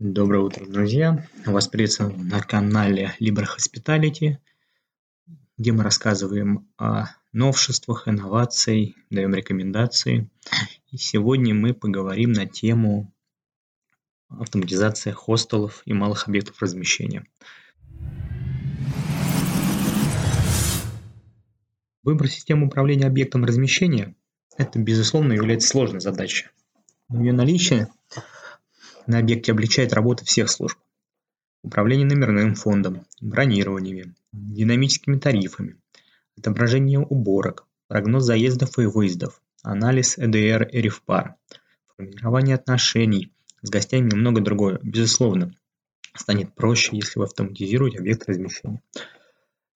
Доброе утро, друзья! Вас приветствую на канале Libre Hospitality, где мы рассказываем о новшествах, инновациях, даем рекомендации. И сегодня мы поговорим на тему автоматизации хостелов и малых объектов размещения. Выбор системы управления объектом размещения – это, безусловно, является сложной задачей. Ее наличие на объекте облегчает работу всех служб. Управление номерным фондом, бронированиями, динамическими тарифами, отображение уборок, прогноз заездов и выездов, анализ EDR и REFPAR, формирование отношений с гостями и многое другое. Безусловно, станет проще, если вы автоматизируете объект размещения.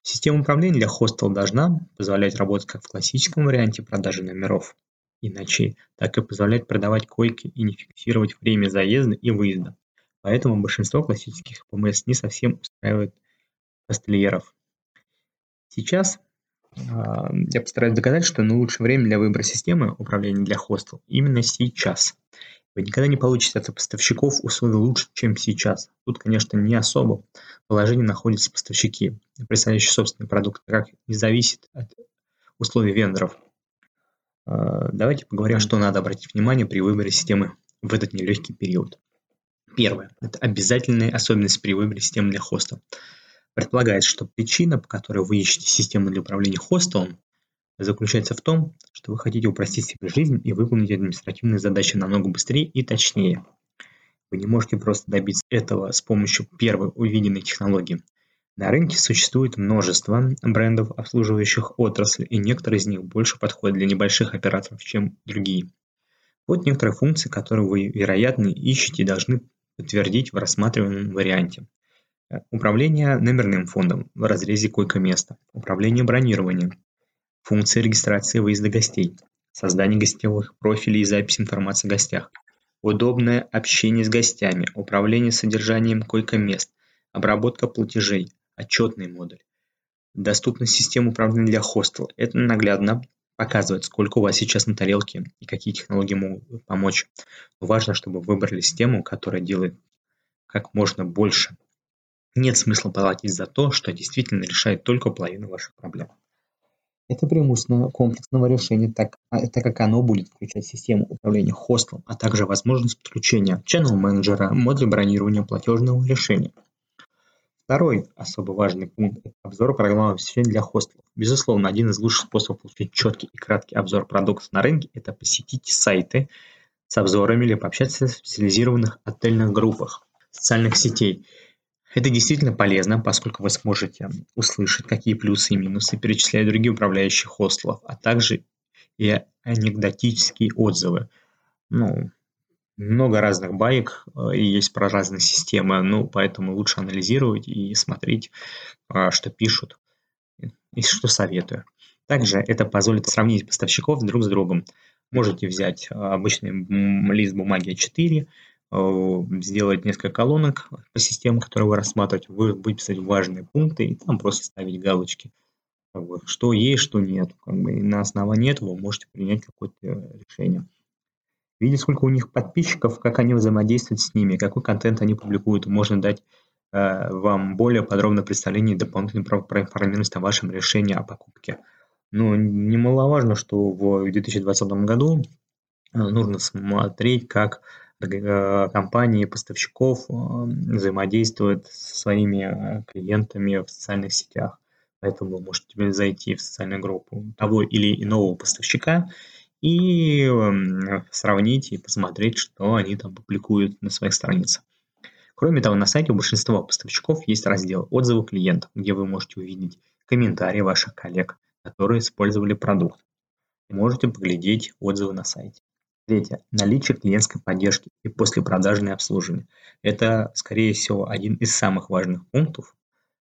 Система управления для хостела должна позволять работать как в классическом варианте продажи номеров и ночей, так и позволять продавать койки и не фиксировать время заезда и выезда. Поэтому большинство классических ПМС не совсем устраивает хостельеров. Сейчас э, я постараюсь доказать, что наилучшее время для выбора системы управления для хостел именно сейчас. Вы никогда не получите от поставщиков условия лучше, чем сейчас. Тут, конечно, не особо положение находятся поставщики, представляющие собственный продукт, как не зависит от условий вендоров. А, давайте поговорим, что надо обратить внимание при выборе системы в этот нелегкий период. Первое. Это обязательная особенность при выборе системы для хоста. Предполагается, что причина, по которой вы ищете систему для управления хостелом, заключается в том, что вы хотите упростить себе жизнь и выполнить административные задачи намного быстрее и точнее. Вы не можете просто добиться этого с помощью первой увиденной технологии. На рынке существует множество брендов, обслуживающих отрасль, и некоторые из них больше подходят для небольших операторов, чем другие. Вот некоторые функции, которые вы, вероятно, ищете и должны подтвердить в рассматриваемом варианте. Управление номерным фондом в разрезе койко-места, управление бронированием, функции регистрации выезда гостей, создание гостевых профилей и запись информации о гостях, удобное общение с гостями, управление содержанием койко-мест, обработка платежей, отчетный модуль. Доступность систем управления для хостела. Это наглядно показывает, сколько у вас сейчас на тарелке и какие технологии могут помочь. Но важно, чтобы вы выбрали систему, которая делает как можно больше. Нет смысла платить за то, что действительно решает только половину ваших проблем. Это преимущество комплексного решения, так, а, так как оно будет включать систему управления хостелом, а также возможность подключения channel менеджера, модуля бронирования платежного решения. Второй особо важный пункт – обзор программного обеспечения для хостелов. Безусловно, один из лучших способов получить четкий и краткий обзор продуктов на рынке – это посетить сайты с обзорами или пообщаться в специализированных отельных группах социальных сетей. Это действительно полезно, поскольку вы сможете услышать, какие плюсы и минусы перечисляют другие управляющие хостелов, а также и анекдотические отзывы. Ну, много разных баек э, и есть про разные системы, ну, поэтому лучше анализировать и смотреть, а, что пишут и что советую. Также это позволит сравнить поставщиков друг с другом. Можете взять а, обычный лист бумаги А4, э, сделать несколько колонок по системам, которые вы рассматриваете, вы выписать важные пункты и там просто ставить галочки, что есть, что нет. И на основании этого вы можете принять какое-то решение видеть, сколько у них подписчиков, как они взаимодействуют с ними, какой контент они публикуют. Можно дать э, вам более подробное представление и дополнительную проинформированность о вашем решении о покупке. Но немаловажно, что в 2020 году э, нужно смотреть, как э, компании поставщиков э, взаимодействуют со своими клиентами в социальных сетях. Поэтому вы можете зайти в социальную группу того или иного поставщика и сравнить и посмотреть, что они там публикуют на своих страницах. Кроме того, на сайте у большинства поставщиков есть раздел «Отзывы клиентов», где вы можете увидеть комментарии ваших коллег, которые использовали продукт. Можете поглядеть отзывы на сайте. Третье. Наличие клиентской поддержки и послепродажное обслуживание. Это, скорее всего, один из самых важных пунктов,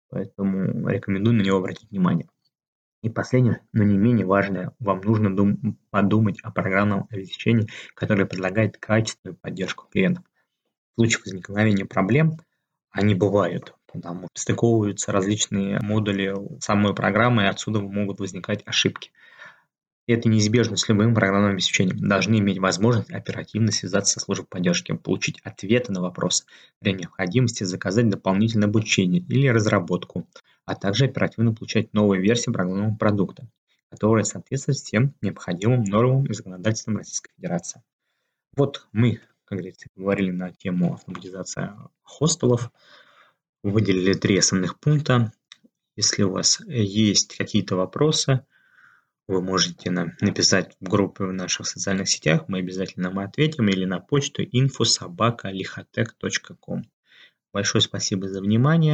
поэтому рекомендую на него обратить внимание. И последнее, но не менее важное, вам нужно дум- подумать о программном обеспечении, которое предлагает качественную поддержку клиентов. В случае возникновения проблем, они бывают, потому что стыковываются различные модули самой программы, и отсюда могут возникать ошибки. Это неизбежно с любым программным обеспечением, должны иметь возможность оперативно связаться со службой поддержки, получить ответы на вопросы, при необходимости заказать дополнительное обучение или разработку, а также оперативно получать новые версии программного продукта, которые соответствуют всем необходимым нормам и законодательствам Российской Федерации. Вот мы, как говорится, говорили на тему автоматизации хостелов, выделили три основных пункта. Если у вас есть какие-то вопросы, вы можете нам написать в группе в наших социальных сетях, мы обязательно вам ответим, или на почту info.sobaka.lihatech.com. Большое спасибо за внимание.